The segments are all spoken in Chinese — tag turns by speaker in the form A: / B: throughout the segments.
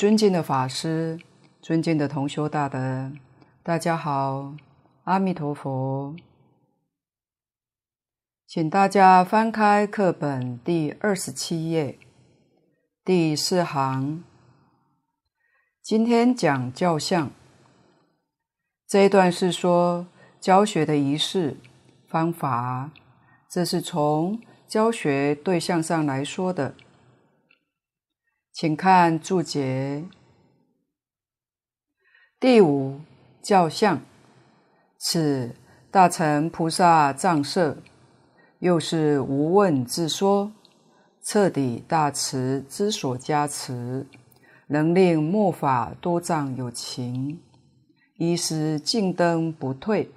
A: 尊敬的法师，尊敬的同修大德，大家好，阿弥陀佛。请大家翻开课本第二十七页，第四行。今天讲教相，这一段是说教学的仪式方法，这是从教学对象上来说的。请看注解。第五教相，此大乘菩萨藏色，又是无问自说，彻底大慈之所加持，能令末法多障有情，依师径登不退。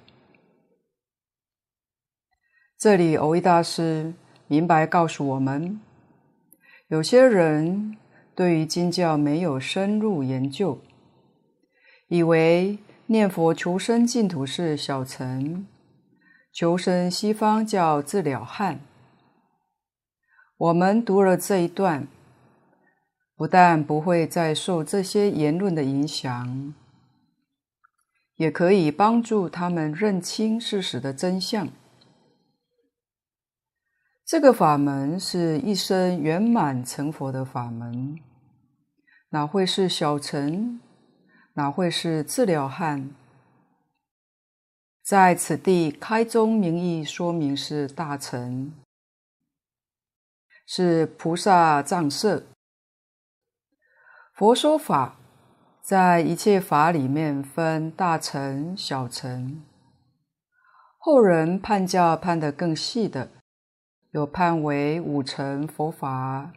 A: 这里蕅益大师明白告诉我们，有些人。对于经教没有深入研究，以为念佛求生净土是小乘，求生西方叫自了汉。我们读了这一段，不但不会再受这些言论的影响，也可以帮助他们认清事实的真相。这个法门是一生圆满成佛的法门，哪会是小乘？哪会是自了汉？在此地开宗明义说明是大乘，是菩萨藏舍。佛说法，在一切法里面分大乘、小乘，后人判教判得更细的。有判为五乘佛法，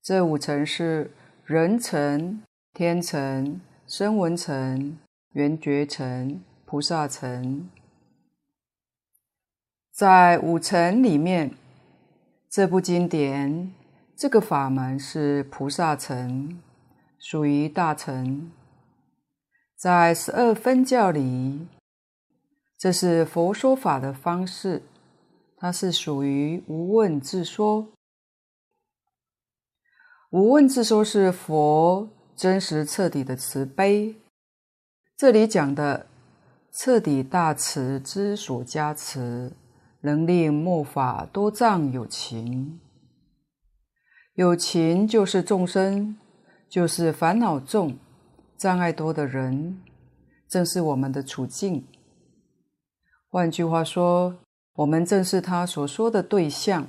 A: 这五乘是人乘、天乘、声闻乘、缘觉乘、菩萨乘。在五乘里面，这部经典这个法门是菩萨乘，属于大乘。在十二分教里，这是佛说法的方式。它是属于无问自说，无问自说是佛真实彻底的慈悲。这里讲的彻底大慈之所加持，能令末法多障有情。有情就是众生，就是烦恼重、障碍多的人，正是我们的处境。换句话说，我们正是他所说的对象，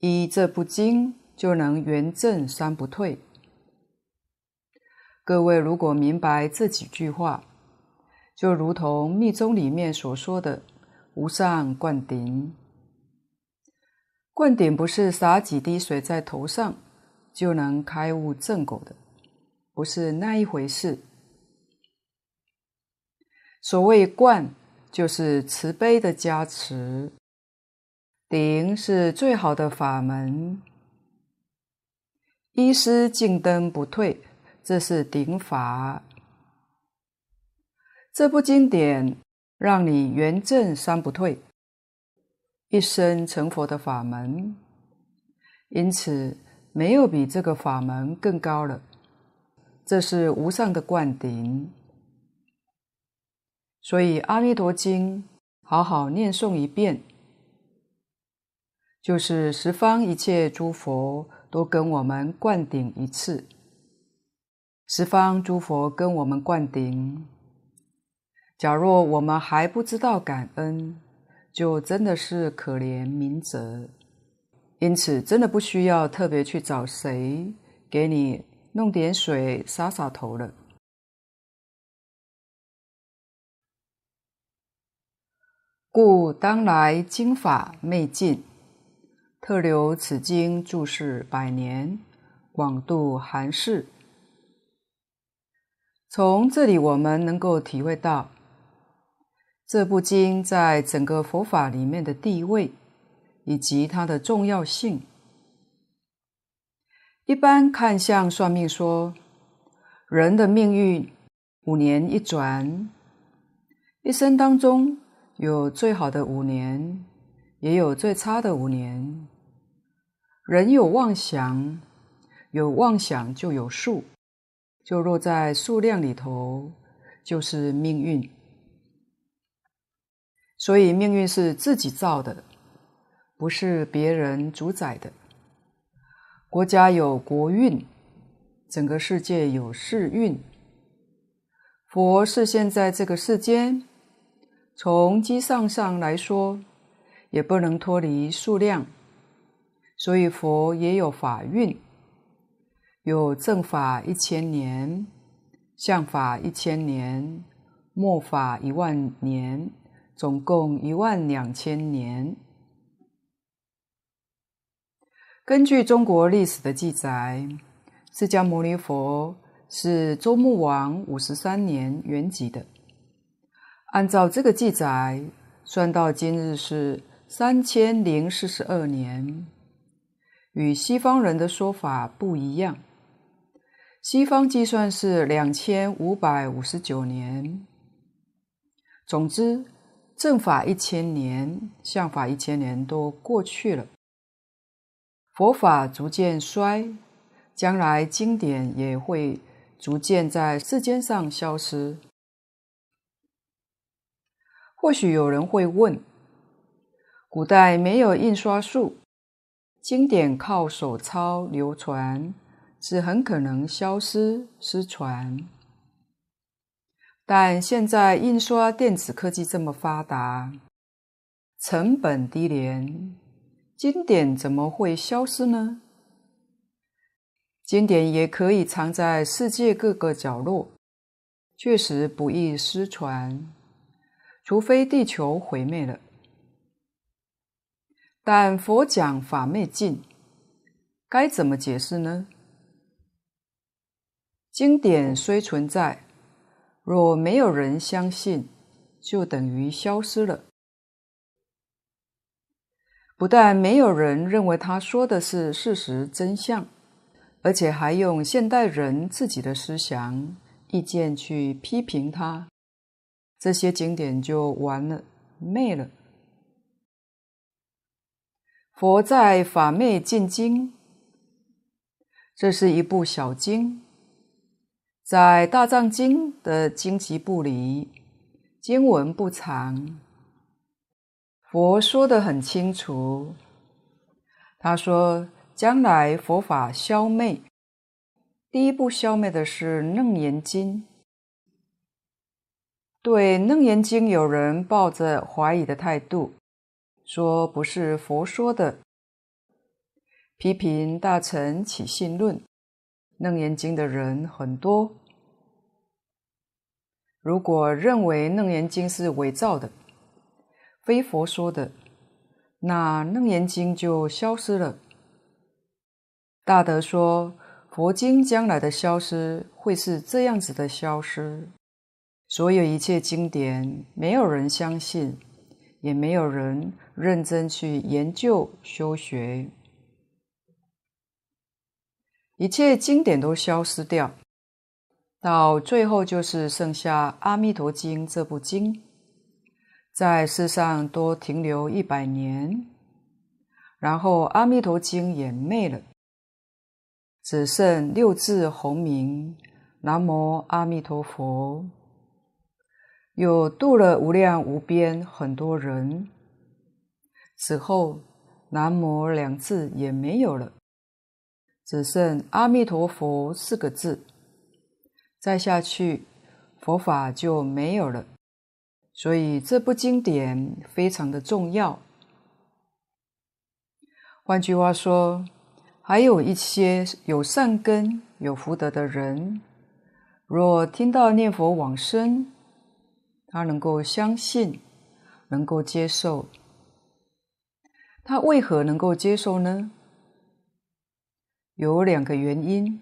A: 依这部经就能圆证三不退。各位如果明白这几句话，就如同密宗里面所说的无上灌顶。灌顶不是洒几滴水在头上就能开悟正果的，不是那一回事。所谓灌。就是慈悲的加持，顶是最好的法门，依师径登不退，这是顶法。这部经典让你圆证三不退，一生成佛的法门，因此没有比这个法门更高了。这是无上的灌顶。所以《阿弥陀经》好好念诵一遍，就是十方一切诸佛都跟我们灌顶一次。十方诸佛跟我们灌顶，假若我们还不知道感恩，就真的是可怜明哲。因此，真的不需要特别去找谁给你弄点水洒洒头了。故当来经法昧尽，特留此经注释百年，广度含识。从这里我们能够体会到，这部经在整个佛法里面的地位，以及它的重要性。一般看相算命说，人的命运五年一转，一生当中。有最好的五年，也有最差的五年。人有妄想，有妄想就有数，就落在数量里头，就是命运。所以命运是自己造的，不是别人主宰的。国家有国运，整个世界有世运。佛是现在这个世间，从机上上来说，也不能脱离数量，所以佛也有法运，有正法一千年，相法一千年，末法一万年，总共一万两千年。根据中国历史的记载，释迦牟尼佛是周穆王五十三年圆寂的。按照这个记载，算到今日是三千零四十二年，与西方人的说法不一样。西方计算是两千五百五十九年。总之，正法一千年，相法一千年都过去了。佛法逐渐衰，将来经典也会逐渐在世间上消失。或许有人会问：古代没有印刷术，经典靠手抄流传，是很可能消失失传。但现在印刷电子科技这么发达，成本低廉。经典怎么会消失呢？经典也可以藏在世界各个角落，确实不易失传，除非地球毁灭了。但佛讲法灭尽，该怎么解释呢？经典虽存在，若没有人相信，就等于消失了。不但没有人认为他说的是事实真相，而且还用现代人自己的思想、意见去批评他，这些经典就完了，灭了。佛在法灭尽经，这是一部小经，在大藏经的经籍部里，经文不长。佛说得很清楚，他说：“将来佛法消灭，第一步消灭的是《楞严经》。对《楞严经》，有人抱着怀疑的态度，说不是佛说的。批评大乘起信论，《楞严经》的人很多。如果认为《楞严经》是伪造的，非佛说的，那《楞严经》就消失了。大德说，佛经将来的消失会是这样子的消失：所有一切经典，没有人相信，也没有人认真去研究修学，一切经典都消失掉，到最后就是剩下《阿弥陀经》这部经。在世上多停留一百年，然后《阿弥陀经》也灭了，只剩六字洪名“南无阿弥陀佛”，又度了无量无边很多人。此后“南无”两字也没有了，只剩“阿弥陀佛”四个字。再下去，佛法就没有了。所以这部经典非常的重要。换句话说，还有一些有善根、有福德的人，若听到念佛往生，他能够相信，能够接受。他为何能够接受呢？有两个原因，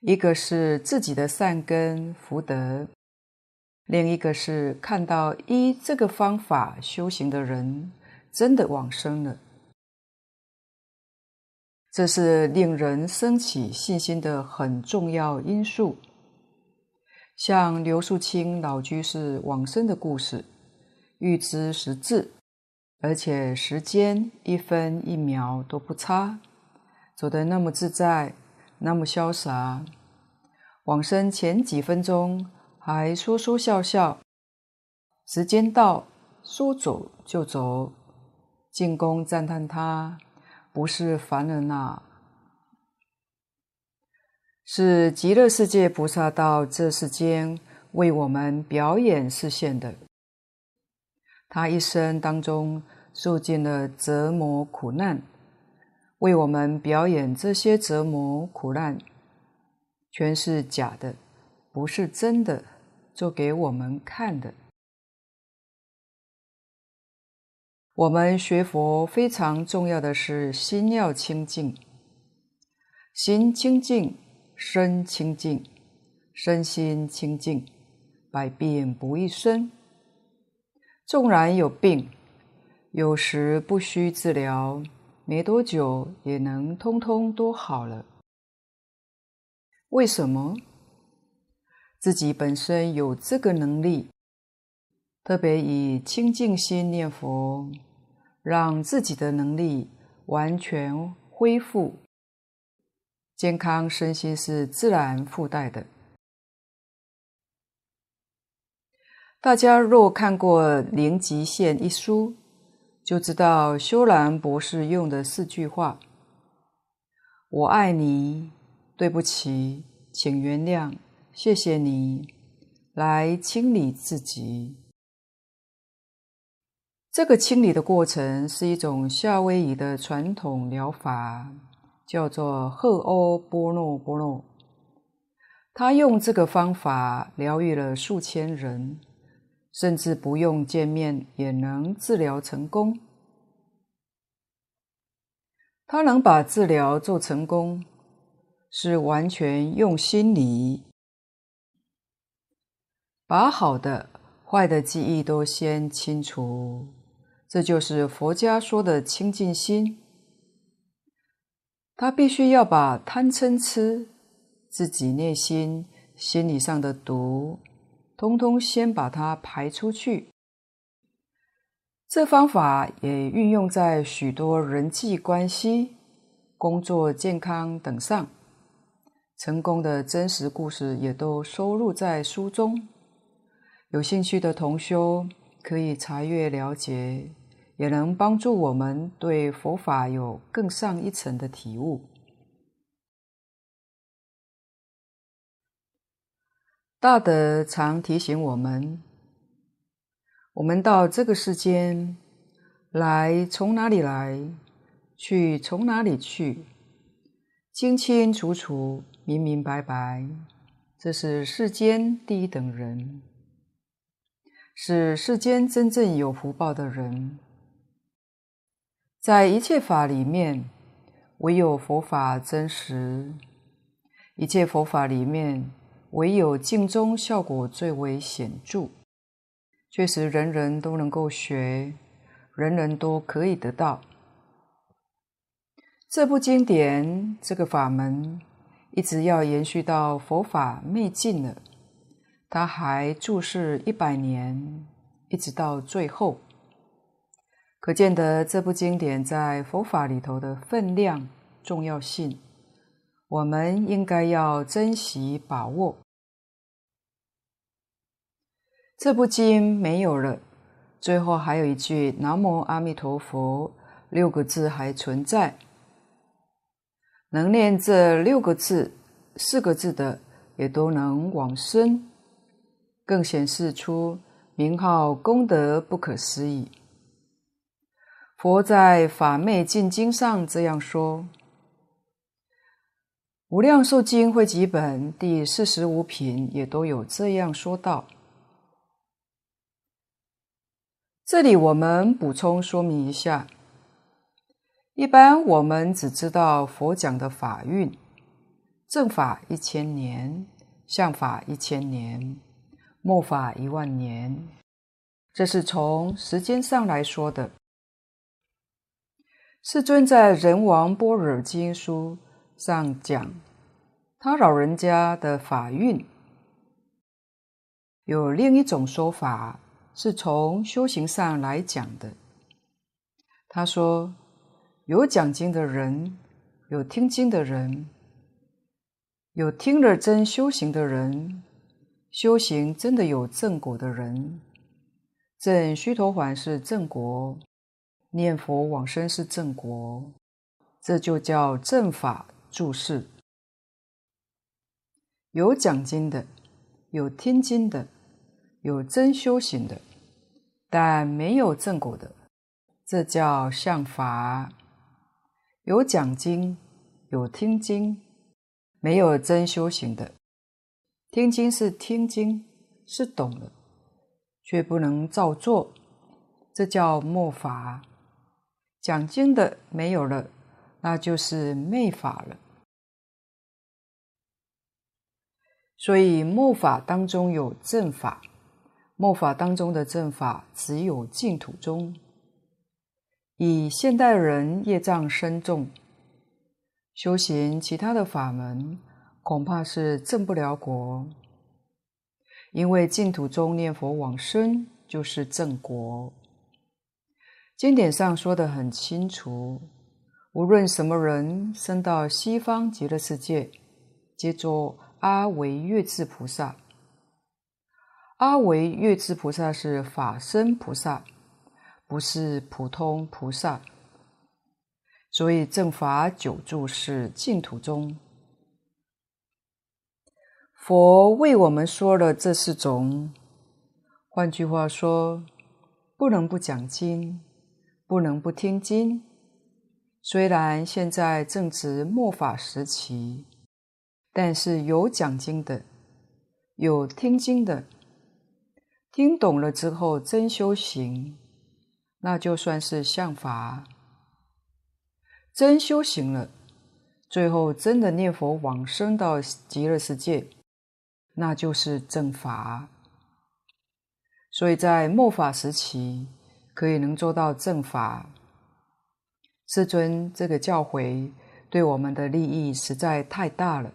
A: 一个是自己的善根福德。另一个是看到依这个方法修行的人真的往生了，这是令人生起信心的很重要因素。像刘树清老居士往生的故事，预知时至，而且时间一分一秒都不差，走得那么自在，那么潇洒。往生前几分钟还说说笑笑，时间到，说走就走。进宫赞叹他，不是凡人呐，是极乐世界菩萨到这世间为我们表演示现的。他一生当中受尽了折磨苦难，为我们表演这些折磨苦难，全是假的，不是真的，做给我们看的。我们学佛非常重要的是心要清净，心清净，身清净，身心清净，百病不异生。纵然有病，有时不需治疗，没多久也能通通都好了。为什么？自己本身有这个能力。特别以清净心念佛，让自己的能力完全恢复，健康身心是自然附带的。大家若看过《零极限》一书，就知道修兰博士用的四句话：“我爱你，对不起，请原谅，谢谢你”，来清理自己。这个清理的过程是一种夏威夷的传统疗法，叫做赫欧波诺波诺。他用这个方法疗愈了数千人，甚至不用见面也能治疗成功。他能把治疗做成功，是完全用心理，把好的、坏的记忆都先清除。这就是佛家说的清净心。他必须要把贪嗔痴自己内心心理上的毒，通通先把它排出去。这方法也运用在许多人际关系、工作、健康等上，成功的真实故事也都收录在书中。有兴趣的同修可以查阅了解。也能帮助我们对佛法有更上一层的体悟。大德常提醒我们：我们到这个世间来，从哪里来，去从哪里去，清清楚楚、明明白白。这是世间第一等人，是世间真正有福报的人。在一切法里面，唯有佛法真实；一切佛法里面，唯有净宗效果最为显著。确实，人人都能够学，人人都可以得到。这部经典，这个法门，一直要延续到佛法灭尽了，它还注释一百年，一直到最后。可见得这部经典在佛法里头的分量、重要性，我们应该要珍惜把握。这部经没有了，最后还有一句“南无阿弥陀佛”六个字还存在。能念这六个字、四个字的，也都能往生，更显示出名号功德不可思议。佛在《法灭尽经》上这样说，《无量寿经汇集本》第四十五品也都有这样说道。这里我们补充说明一下：一般我们只知道佛讲的法运，正法一千年，相法一千年，末法一万年，这是从时间上来说的。世尊在《人王般若经书》上讲，他老人家的法运有另一种说法，是从修行上来讲的。他说，有讲经的人有听经的人，有听了真修行的人，修行真的有正果的人，正须陀洹是正果，念佛往生是正果，这就叫正法住世。有讲经的，有听经的，有真修行的，但没有正果的，这叫像法。有讲经，有听经，没有真修行的。听经是听经，是懂了，却不能照做，这叫末法。讲经的没有了，那就是昧法了。所以末法当中有正法，末法当中的正法只有净土宗。以现代人业障深重，修行其他的法门，恐怕是正不了果。因为净土中念佛往生就是正果。经典上说得很清楚，无论什么人生到西方极乐世界，皆作阿惟越智菩萨。阿惟越智菩萨是法身菩萨。不是普通菩萨，所以正法久住是净土中。佛为我们说了这四种，换句话说，不能不讲经，不能不听经。虽然现在正值末法时期，但是有讲经的，有听经的，听懂了之后真修行。那就算是像法，真修行了，最后真的念佛往生到极乐世界，那就是正法。所以在末法时期，可以能做到正法。世尊这个教诲对我们的利益实在太大了，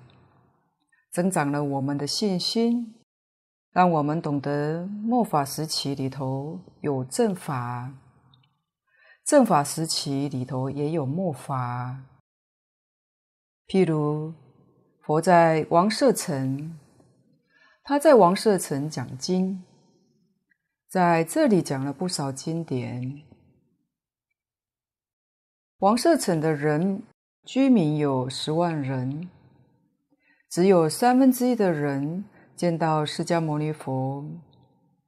A: 增长了我们的信心，让我们懂得末法时期里头有正法。正法时期里头也有末法，譬如佛在王舍城，他在王舍城讲经，在这里讲了不少经典。王舍城的人居民有十万人，只有三分之一的人见到释迦牟尼佛，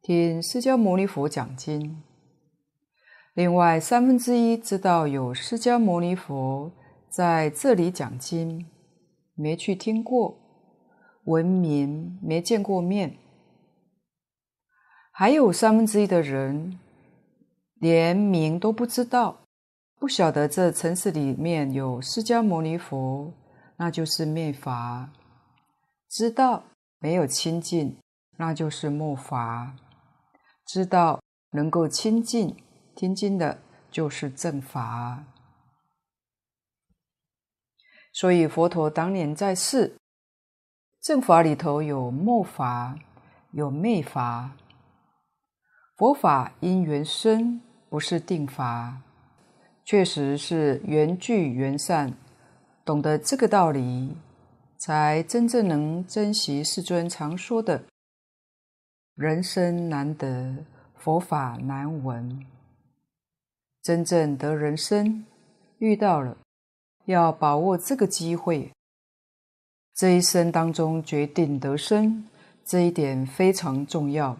A: 听释迦牟尼佛讲经。另外三分之一知道有释迦牟尼佛在这里讲经，没去听过，闻名没见过面。还有三分之一的人连名都不知道，不晓得这城市里面有释迦牟尼佛，那就是灭法；知道没有亲近，那就是末法；知道能够亲近。听经的就是正法，所以佛陀当年在世，正法里头有末法，有昧法。佛法因缘生，不是定法，确实是缘聚缘散。懂得这个道理，才真正能珍惜世尊常说的“人生难得，佛法难闻”。真正得人生，遇到了，要把握这个机会。这一生当中决定得生，这一点非常重要。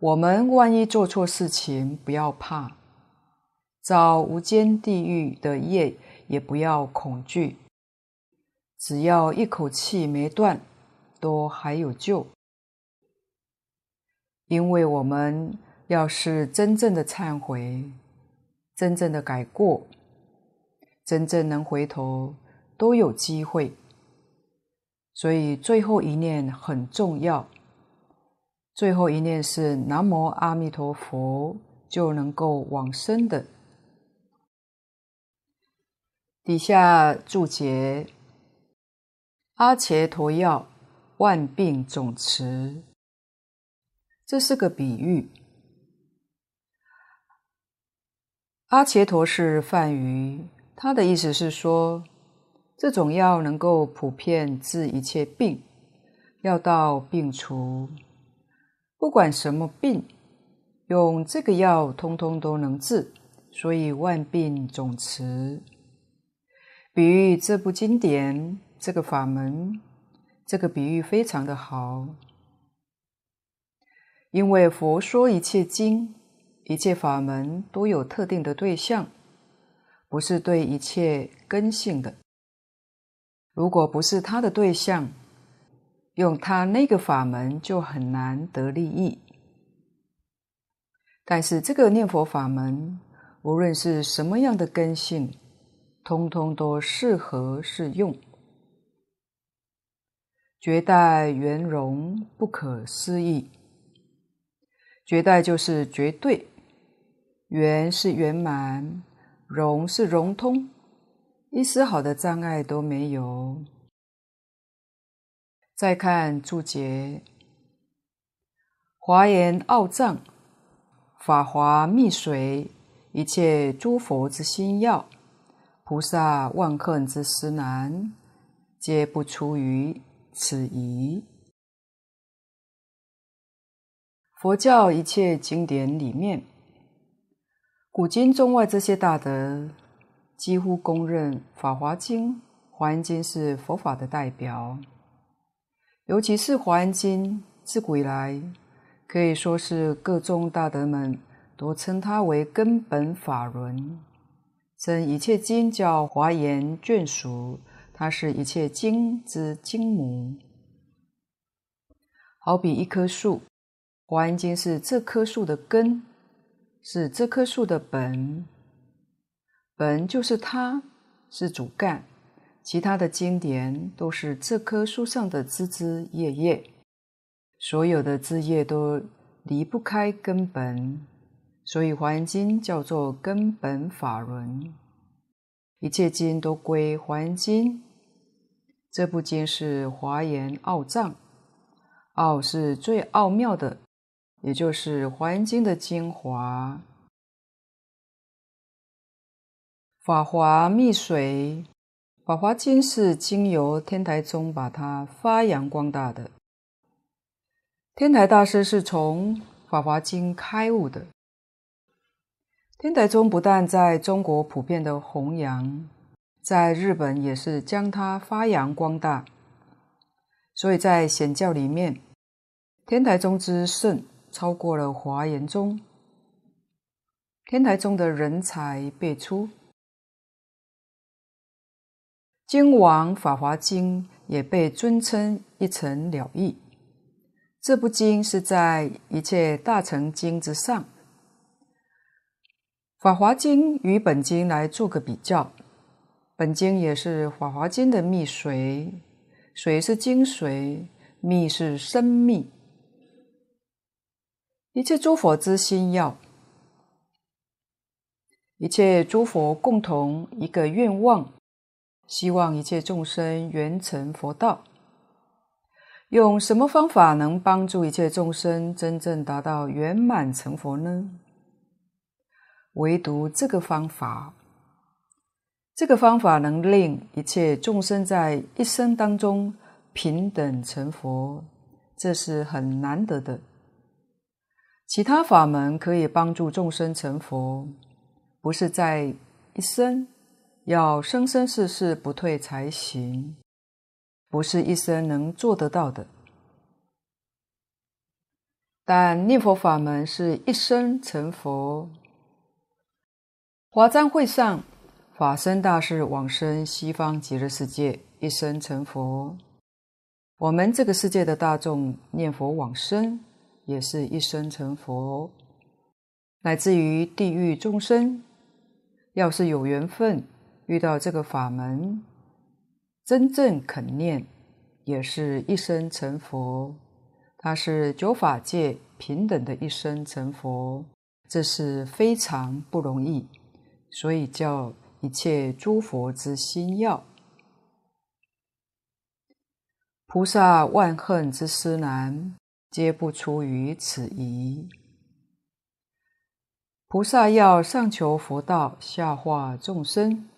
A: 我们万一做错事情，不要怕，造无间地狱的业也不要恐惧，只要一口气没断，都还有救，因为我们。要是真正的忏悔，真正的改过，真正能回头，都有机会。所以最后一念很重要，最后一念是南无阿弥陀佛，就能够往生的。底下注解：阿伽陀药，万病总持。这是个比喻。阿伽陀是梵语，他的意思是说，这种药能够普遍治一切病，药到病除，不管什么病，用这个药通通都能治，所以万病总持。比喻这部经典，这个法门，这个比喻非常的好，因为佛说一切经、一切法门都有特定的对象。不是对一切根性的。如果不是他的对象，用他那个法门就很难得利益。但是这个念佛法门，无论是什么样的根性，通通都适合适用。绝代圆融不可思议，绝代就是绝对，圆是圆满。融是融通，一丝毫的障碍都没有。再看注解：华严奥藏，法华密髓，一切诸佛之心要，菩萨万恨之思难，皆不出于此仪。佛教一切经典里面。古今中外这些大德几乎公认《法华经》《华严经》是佛法的代表，尤其是《华严经》，自古以来可以说是各宗大德们都称它为根本法轮，称一切经叫华严眷属，它是一切经之经母。好比一棵树，《华严经》是这棵树的根。是这棵树的本，本就是它，是主干。其他的经典都是这棵树上的枝枝叶叶，所有的枝叶都离不开根本，所以《华严经》叫做根本法轮。一切经都归《华严经》，这部经是华严奥藏，奥是最奥妙的。也就是《华严经》的精华，《法华密髓》《法华经》是经由天台宗把它发扬光大的。天台大师是从《法华经》开悟的。天台宗不但在中国普遍的弘扬，在日本也是将它发扬光大。所以在显教里面，天台宗之圣。超过了华严宗，天台宗的人才辈出，经王《法华经》也被尊称一层了义。这部经是在一切大乘经之上，《法华经》与本经来做个比较，本经也是《法华经》的密髓，髓是精髓，密是深密。一切诸佛之心要，一切诸佛共同一个愿望，希望一切众生圆成佛道。用什么方法能帮助一切众生真正达到圆满成佛呢？唯独这个方法，这个方法能令一切众生在一生当中平等成佛，这是很难得的。其他法门可以帮助众生成佛，不是在一生，要生生世世不退才行，不是一生能做得到的。但念佛法门是一生成佛。华藏会上，法身大士往生西方极乐世界，一生成佛。我们这个世界的大众念佛往生。也是一生成佛，乃至于地狱众生，要是有缘分遇到这个法门，真正肯念，也是一生成佛。他是九法界平等的一生成佛，这是非常不容易，所以叫一切诸佛之心要，菩萨万恨之思难。皆不出于此仪。菩萨要上求佛道，下化众生，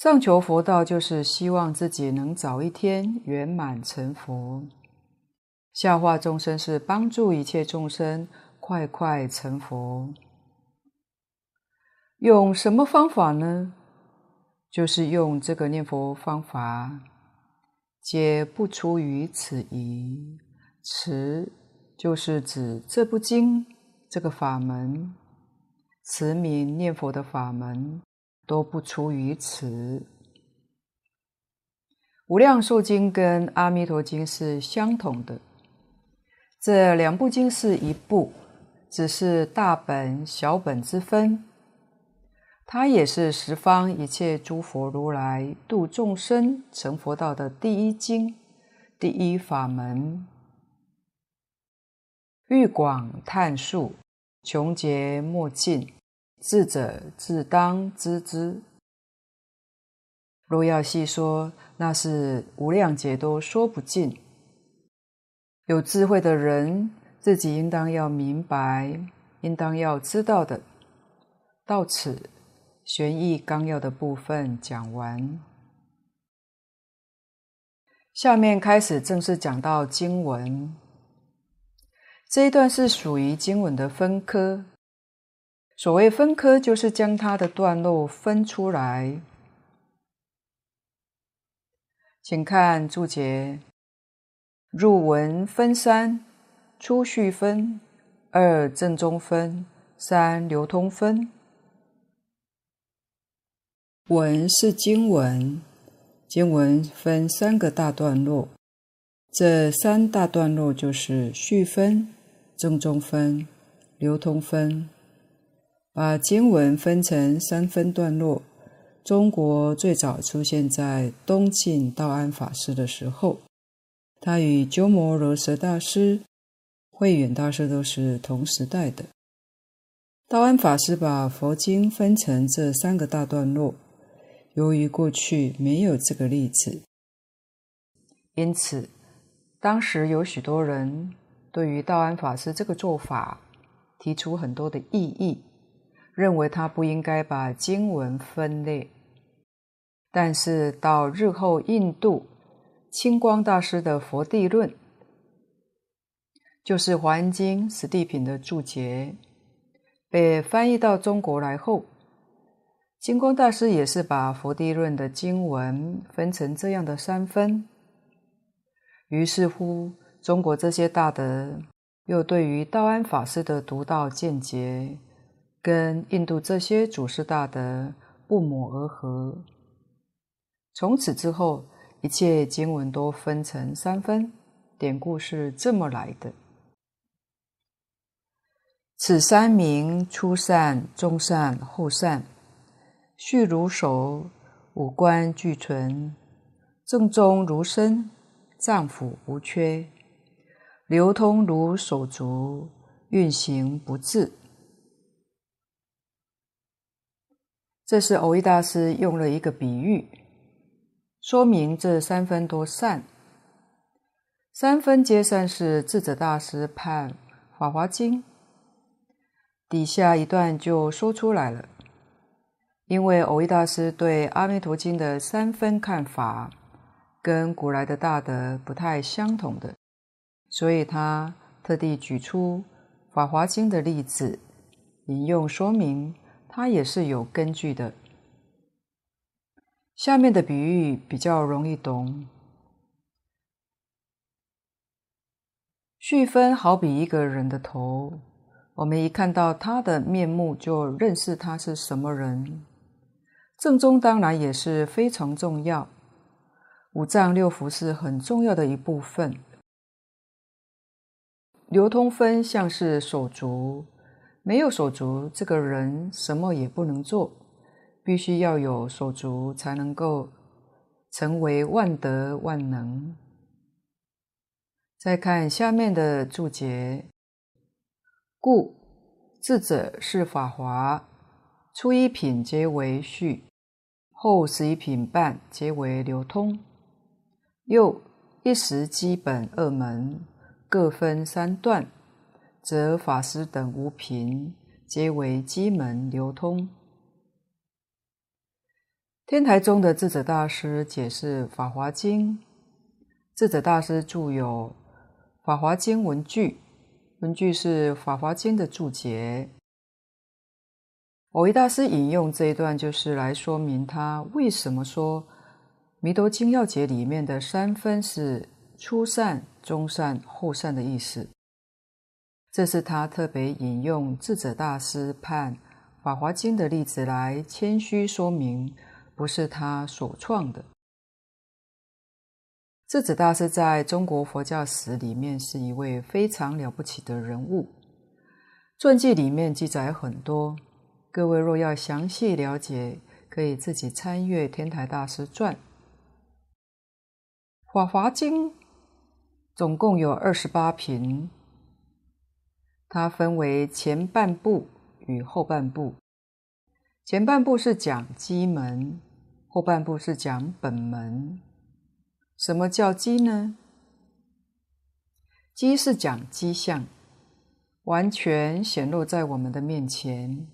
A: 上求佛道就是希望自己能早一天圆满成佛；下化众生是帮助一切众生快快成佛。用什么方法呢？就是用这个念佛方法，皆不出于此仪。持就是指这部经这个法门，持名念佛的法门都不出于此。无量寿经跟阿弥陀经是相同的，这两部经是一部，只是大本小本之分。它也是十方一切诸佛如来度众生成佛道的第一经、第一法门。欲广探述，穷劫莫尽，智者自当知之。若要细说，那是无量劫都说不尽。有智慧的人，自己应当要明白，应当要知道的。到此。玄义纲要的部分讲完，下面开始正式讲到经文。这一段是属于经文的分科。所谓分科，就是将它的段落分出来。请看注解：入文分三，初序分，二正中分，三流通分。文是经文，经文分三个大段落，这三大段落就是序分、正中分、流通分。把经文分成三分段落，中国最早出现在东晋道安法师的时候，他与鸠摩罗什大师、慧远大师都是同时代的。道安法师把佛经分成这三个大段落。由于过去没有这个例子，因此当时有许多人对于道安法师这个做法提出很多的异议，认为他不应该把经文分裂。但是到日后印度清光大师的《佛地论》，就是《华严经》十地品的注解，被翻译到中国来后。清光大师也是把《佛地论》的经文分成这样的三分，于是乎，中国这些大德又对于道安法师的独到见解，跟印度这些祖师大德不谋而合。从此之后，一切经文都分成三分，典故是这么来的。此三名初善、中善、后善。序如手，五官俱存；正宗如身，脏腑无缺；流通如手足，运行不滞。这是蕅益大师用了一个比喻，说明这三分多善。三分皆善是智者大师判《法华经》底下一段就说出来了。因为蕅益大师对《阿弥陀经》的三分看法，跟古来的大德不太相同的，所以他特地举出《法华经》的例子，引用说明，他也是有根据的。下面的比喻比较容易懂。序分好比一个人的头，我们一看到他的面目，就认识他是什么人。正宗当然也是非常重要，五脏六腑是很重要的一部分。流通分像是手足，没有手足，这个人什么也不能做，必须要有手足才能够成为万德万能。再看下面的注解，故智者是法华，初一品皆为序。后十一品半皆为流通，又一时基本二门各分三段，则法师等五品皆为机门流通。天台宗的智者大师解释《法华经》，智者大师著有《法华经文句》，文句是《法华经》的注解。蕅益大师引用这一段，就是来说明他为什么说《弥陀经要解》里面的三分是初善、中善、后善的意思。这是他特别引用智者大师判《法华经》的例子来谦虚说明，不是他所创的。智者大师在中国佛教史里面是一位非常了不起的人物，传记里面记载很多。各位若要详细了解，可以自己参阅《天台大师传》。《法华经》总共有二十八品，它分为前半部与后半部。前半部是讲机门，后半部是讲本门。什么叫机呢？机是讲机相，完全显露在我们的面前。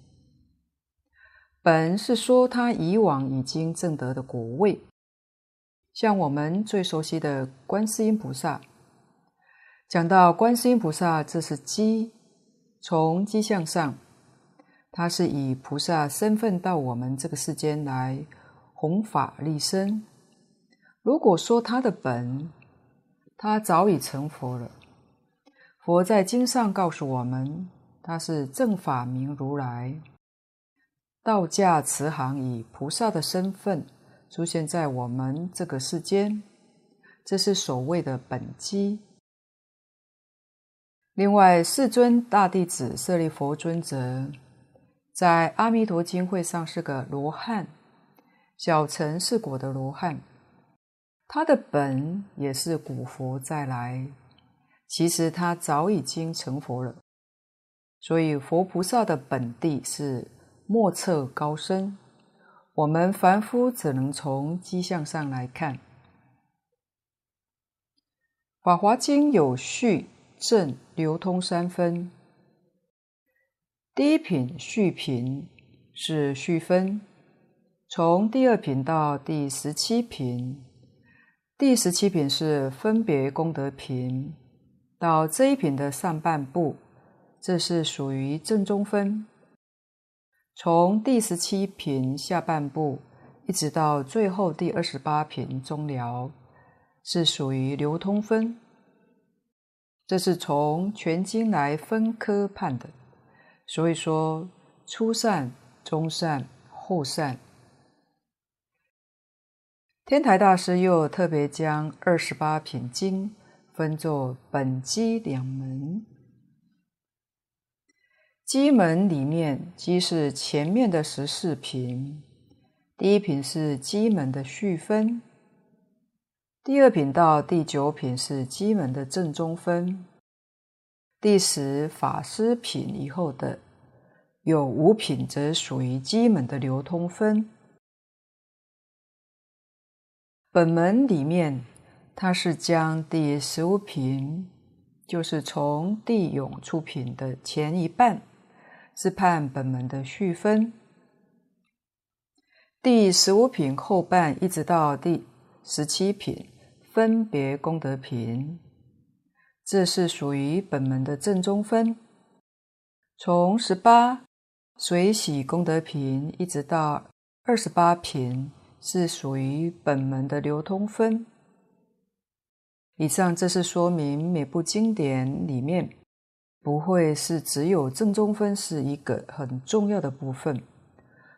A: 本是说他以往已经证得的果位，像我们最熟悉的观世音菩萨。讲到观世音菩萨，这是机，从机相上，他是以菩萨身份到我们这个世间来弘法利生。如果说他的本，他早已成佛了。佛在经上告诉我们，他是正法明如来。道驾慈航以菩萨的身份出现在我们这个世间，这是所谓的本机。另外，世尊大弟子舍利弗尊者在《阿弥陀经》会上是个罗汉，小乘是果的罗汉，他的本也是古佛再来，其实他早已经成佛了，所以佛菩萨的本地是。莫测高深，我们凡夫只能从机相上来看。《法华经》有序、正、流通三分。第一品序品是序分，从第二品到第十七品，第十七品是分别功德品，到这一品的上半部，这是属于正中分。从第十七品下半部一直到最后第二十八品中寮，是属于流通分。这是从全经来分科判的，所以说初善、中善、后善。天台大师又特别将二十八品经分作本机两门。机门里面，机是前面的十四品，第一品是机门的序分，第二品到第九品是机门的正中分，第十法师品以后的有五品，则属于机门的流通分。本门里面，它是将第十五品，就是从地涌出品的前一半。是判本门的序分，第十五品后半一直到第十七品分别功德品，这是属于本门的正宗分。从十八水洗功德品一直到二十八品是属于本门的流通分。以上这是说明每部经典里面。不会是只有正宗分是一个很重要的部分，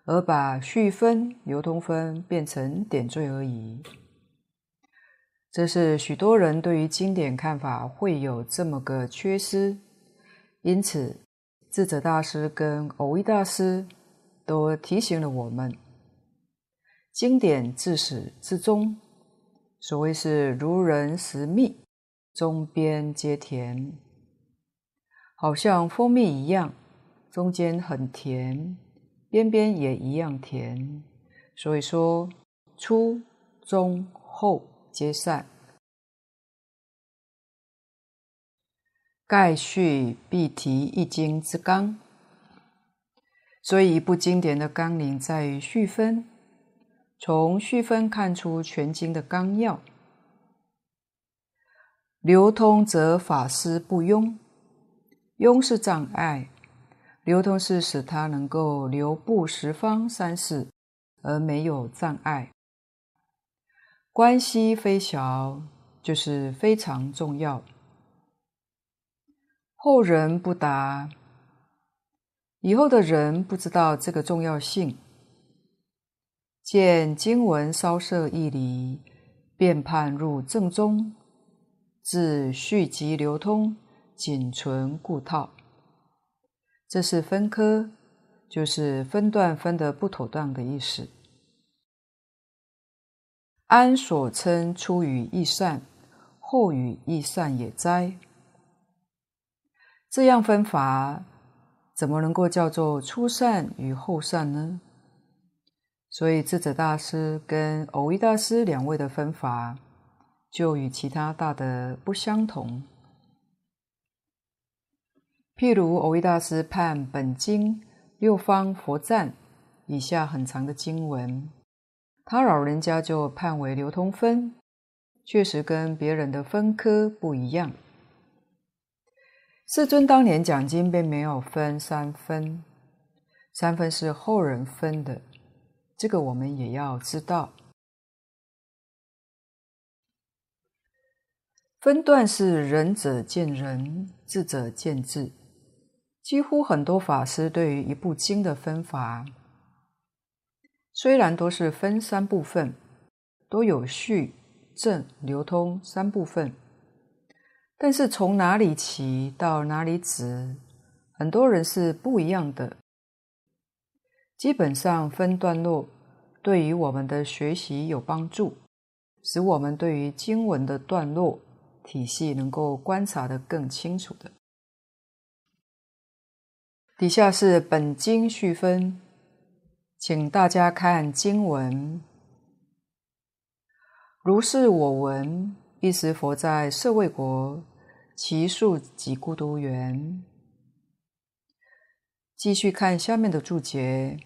A: 而把序分、流通分变成点缀而已。这是许多人对于经典看法会有这么个缺失，因此智者大师跟蕅益大师都提醒了我们：经典自始至终，所谓是如人食蜜，中边皆甜。好像蜂蜜一样，中间很甜，边边也一样甜。所以说，初、中、后皆善。盖序必提一经之纲，所以一部经典的纲领在于序分。从序分看出全经的纲要。流通则法师不庸，庸是障碍，流通是使他能够流布十方三世而没有障碍。关系非小，就是非常重要。后人不达，以后的人不知道这个重要性。见经文稍涉义理，便判入正宗，自续集流通，仅存故套。这是分科，就是分段分得不妥当的意思。安所称初语义善，后语义善也哉？这样分法，怎么能够叫做初善与后善呢？所以，智者大师跟蕅益大师两位的分法，就与其他大德不相同。譬如，蕅益大师判本经六方佛赞以下很长的经文，他老人家就判为流通分，确实跟别人的分科不一样。世尊当年讲经并没有分三分，三分是后人分的。这个我们也要知道，分段是仁者见仁，智者见智。几乎很多法师对于一部经的分法，虽然都是分三部分，都有序、正、流通三部分，但是从哪里起到哪里止，很多人是不一样的。基本上分段落对于我们的学习有帮助，使我们对于经文的段落体系能够观察得更清楚的。底下是本经序分，请大家看经文。如是我闻，一时佛在舍卫国，其树及孤独园。继续看下面的注解。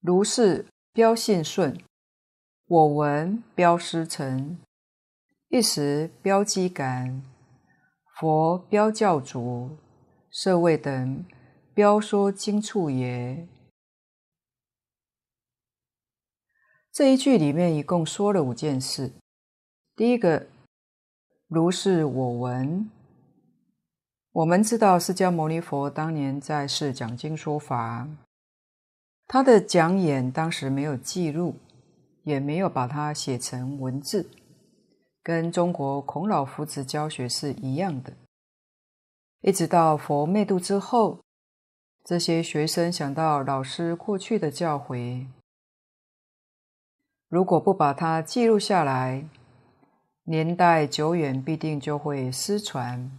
A: 如是标信顺，我闻标师成，一时标机感，佛标教主，舍卫等标说经处也。这一句里面一共说了五件事。第一个，如是我闻。我们知道释迦牟尼佛当年在世讲经说法。他的讲演当时没有记录，也没有把它写成文字，跟中国孔老夫子教学是一样的。一直到佛灭度之后，这些学生想到老师过去的教诲，如果不把它记录下来，年代久远必定就会失传。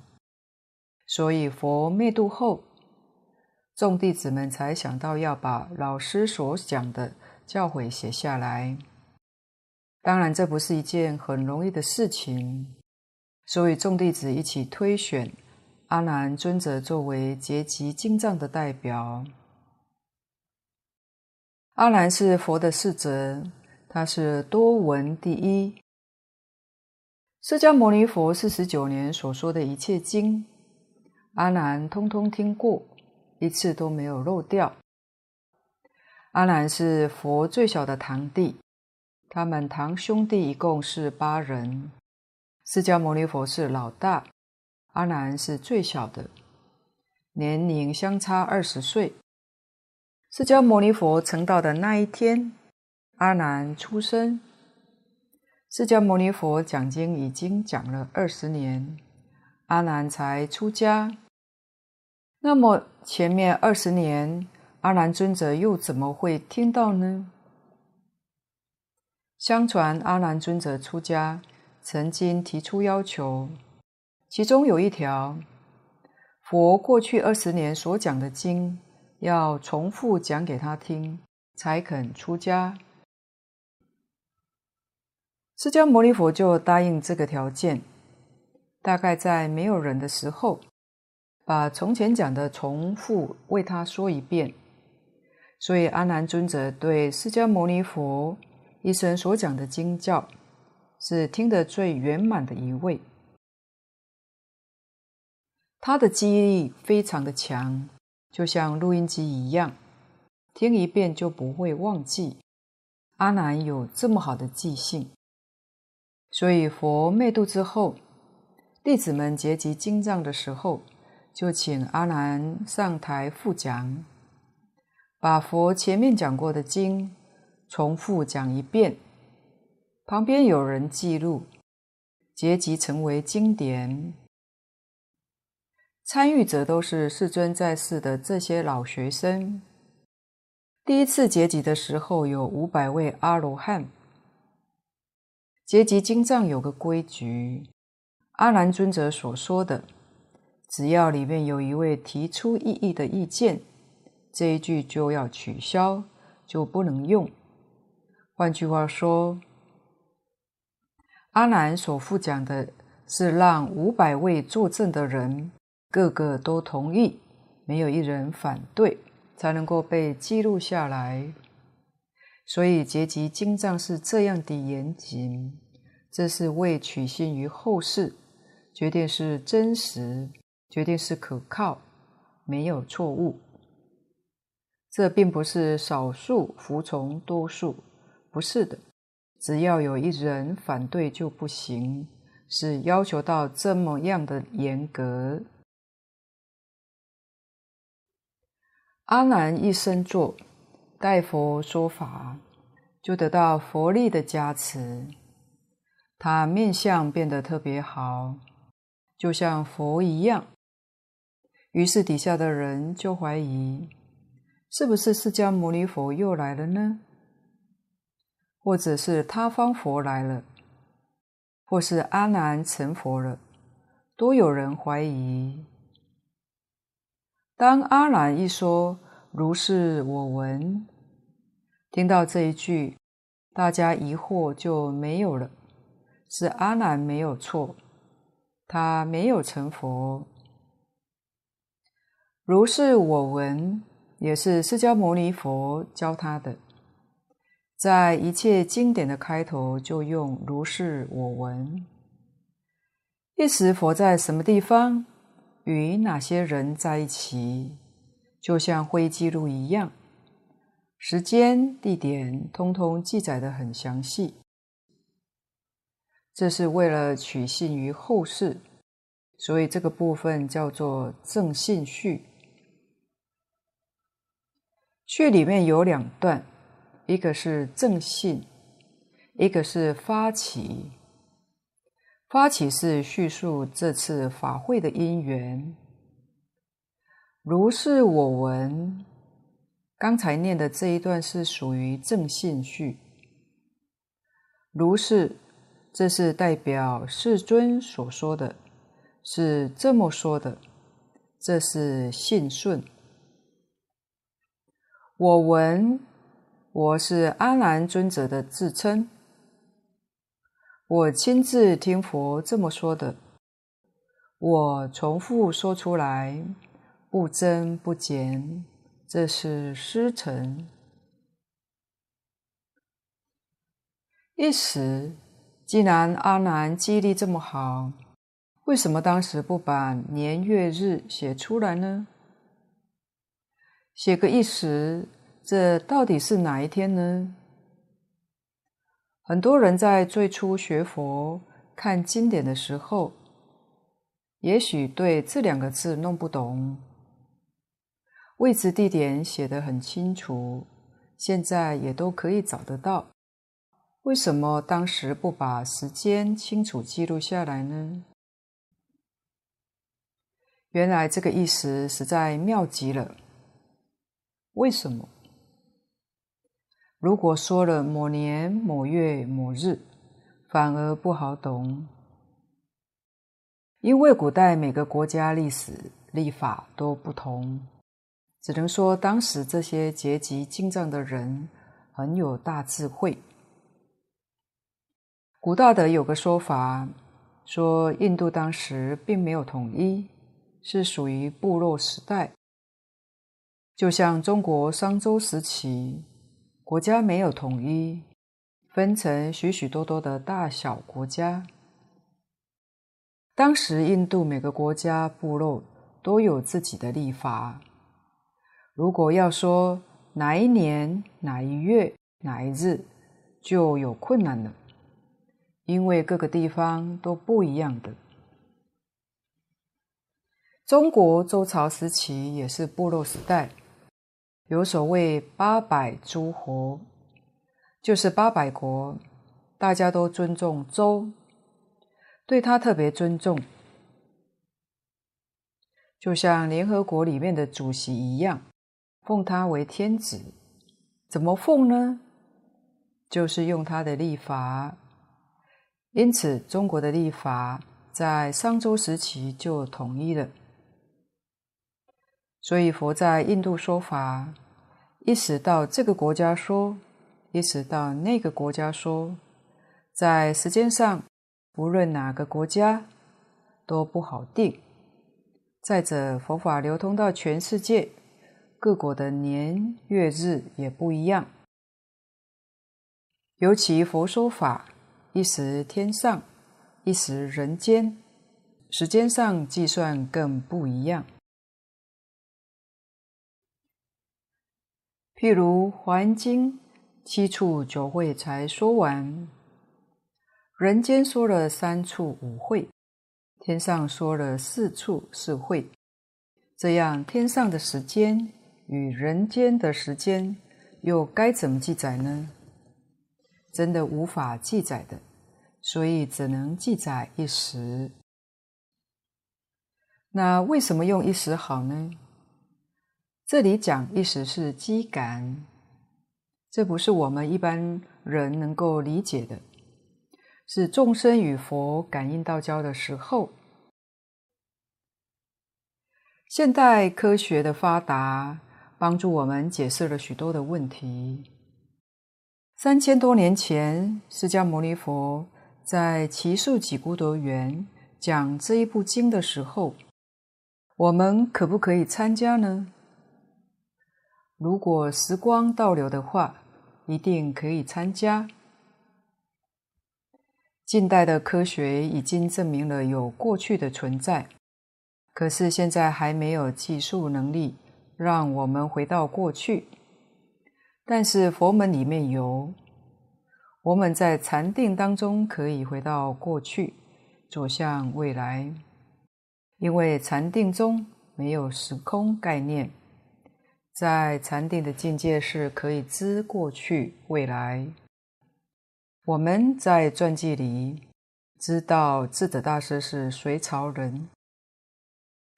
A: 所以佛灭度后，众弟子们才想到要把老师所讲的教诲写下来。当然，这不是一件很容易的事情，所以众弟子一起推选阿难尊者作为结集经藏的代表。阿难是佛的侍者，他是多闻第一。释迦牟尼佛四十九年所说的一切经，阿难通通听过。一次都没有漏掉。阿难是佛最小的堂弟，他们堂兄弟一共是八人，释迦牟尼佛是老大，阿难是最小的，年龄相差二十岁。释迦牟尼佛成道的那一天，阿难出生。释迦牟尼佛讲经已经讲了二十年，阿难才出家。那么前面二十年，阿难尊者又怎么会听到呢？相传阿难尊者出家，曾经提出要求，其中有一条，佛过去二十年所讲的经，要重复讲给他听，才肯出家。释迦牟尼佛就答应这个条件，大概在没有人的时候。把从前讲的重复为他说一遍，所以阿难尊者对释迦牟尼佛一生所讲的经教，是听得最圆满的一位。他的记忆力非常的强，就像录音机一样，听一遍就不会忘记。阿难有这么好的记性，所以佛灭度之后，弟子们结集经藏的时候，就请阿难上台复讲。把佛前面讲过的经重复讲一遍，旁边有人记录，结集成为经典。参与者都是世尊在世的这些老学生。第一次结集的时候有五百位阿罗汉。结集经藏有个规矩，阿难尊者所说的，只要里面有一位提出异议的意见。这一句就要取消，就不能用。换句话说，阿难所复讲的是让五百位作证的人个个都同意，没有一人反对，才能够被记录下来。所以结集经藏是这样的严谨，这是为取信于后世，决定是真实，决定是可靠，没有错误。这并不是少数服从多数，不是的。只要有一人反对就不行，是要求到这么样的严格。阿难一生坐，待佛说法，就得到佛力的加持，他面相变得特别好，就像佛一样。于是底下的人就怀疑。是不是释迦牟尼佛又来了呢？或者是他方佛来了，或是阿难成佛了，都有人怀疑。当阿难一说“如是我闻”，听到这一句，大家疑惑就没有了。是阿难没有错，他没有成佛。如是我闻。也是释迦牟尼佛教他的，在一切经典的开头就用“如是我闻”。一时佛在什么地方，与哪些人在一起，就像会议记录一样，时间、地点通通记载得很详细。这是为了取信于后世，所以这个部分叫做正信序。序里面有两段，一个是正信，一个是发起。发起是叙述这次法会的因缘。如是我闻，刚才念的这一段是属于正信序。如是，这是代表世尊所说的，是这么说的，这是信顺。我闻，我是阿难尊者的自称。我亲自听佛这么说的，我重复说出来，不增不减，这是师承。一时，既然阿难记忆力这么好，为什么当时不把年月日写出来呢？写个一时，这到底是哪一天呢？很多人在最初学佛、看经典的时候，也许对这两个字弄不懂。位置、地点写得很清楚，现在也都可以找得到。为什么当时不把时间清楚记录下来呢？原来这个意思实在妙极了。为什么？如果说了某年某月某日，反而不好懂，因为古代每个国家历史历法都不同，只能说当时这些结集经藏的人很有大智慧。古大德有个说法，说印度当时并没有统一，是属于部落时代。就像中国商周时期，国家没有统一，分成许许多多的大小国家。当时印度每个国家部落都有自己的历法。如果要说哪一年哪一月哪一日，就有困难了，因为各个地方都不一样的。中国周朝时期也是部落时代，有所谓八百诸侯，就是八百国，大家都尊重周，对他特别尊重，就像联合国里面的主席一样，奉他为天子。怎么奉呢？就是用他的历法。因此，中国的历法在商周时期就统一了。所以佛在印度说法，一时到这个国家说，一时到那个国家说，在时间上，无论哪个国家都不好定。再者，佛法流通到全世界，各国的年月日也不一样。尤其佛说法，一时天上，一时人间，时间上计算更不一样。譬如《华严经》七处九会才说完，人间说了三处五会，天上说了四处四会，这样天上的时间与人间的时间又该怎么记载呢？真的无法记载的，所以只能记载一时。那为什么用一时好呢？这里讲一时是机感，这不是我们一般人能够理解的，是众生与佛感应道交的时候。现代科学的发达，帮助我们解释了许多的问题。三千多年前，释迦牟尼佛在奇树几孤独园讲这一部经的时候，我们可不可以参加呢？如果时光倒流的话，一定可以参加。近代的科学已经证明了有过去的存在，可是现在还没有技术能力让我们回到过去。但是佛门里面有，我们在禅定当中可以回到过去，走向未来，因为禅定中没有时空概念。在禅定的境界是可以知过去、未来。我们在传记里知道智者大师是隋朝人，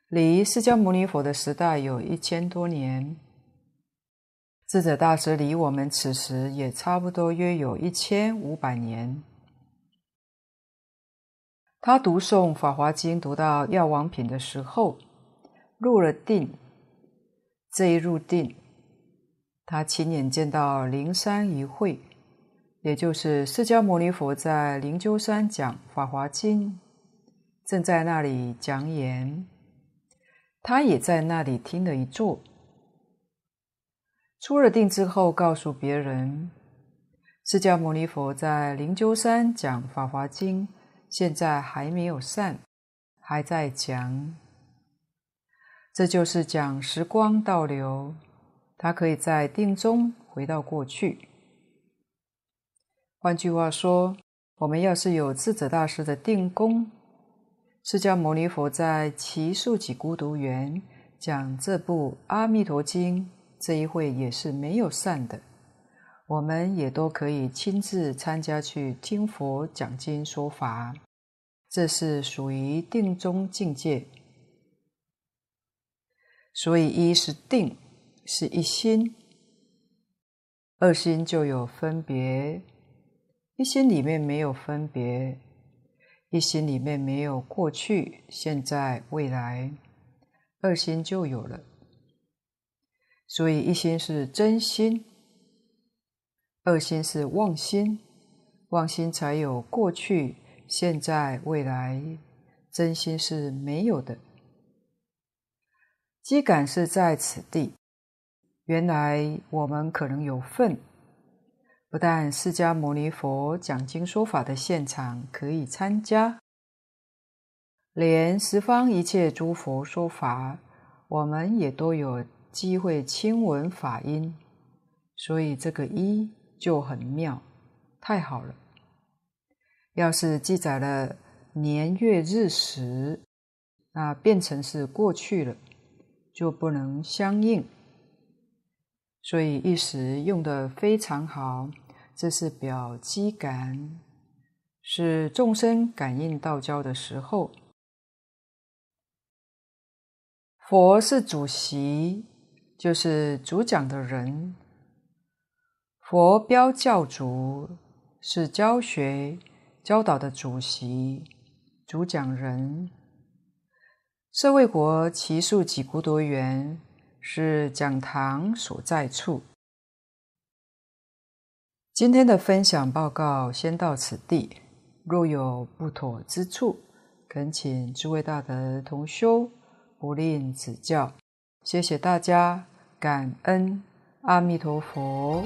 A: 离释迦牟尼佛的时代有一千多年。智者大师离我们此时也差不多约有一千五百年。他读诵《法华经》读到药王品的时候，入了定。这一入定，他亲眼见到灵山一会，也就是释迦牟尼佛在灵鷲山讲《法华经》，正在那里讲演，他也在那里听了一座。出了定之后，告诉别人，释迦牟尼佛在灵鷲山讲《法华经》，现在还没有散，还在讲。这就是讲时光倒流，他可以在定中回到过去。换句话说，我们要是有智者大师的定功，释迦牟尼佛在奇树给孤独园讲这部《阿弥陀经》，这一会也是没有散的，我们也都可以亲自参加去听佛讲经说法，这是属于定中境界。所以，一是定，是一心；二心就有分别。一心里面没有分别，一心里面没有过去、现在、未来，二心就有了。所以，一心是真心，二心是妄心，妄心才有过去、现在、未来，真心是没有的。机感是在此地，原来我们可能有份，不但释迦牟尼佛讲经说法的现场可以参加，连十方一切诸佛说法，我们也都有机会亲闻法音。所以这个一就很妙，太好了。要是记载了年月日时，那变成是过去了，就不能相应。所以一时用得非常好，这是表机感，是众生感应道交的时候。佛是主席，就是主讲的人。佛标教主，是教学教导的主席、主讲人。舍卫国只树给孤独园是讲堂所在处。今天的分享报告先到此地，若有不妥之处，恳请诸位大德同修不吝指教。谢谢大家，感恩阿弥陀佛。